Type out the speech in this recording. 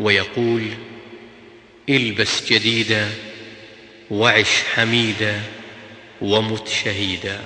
ويقول البس جديدا وعش حميدا ومت شهيدا.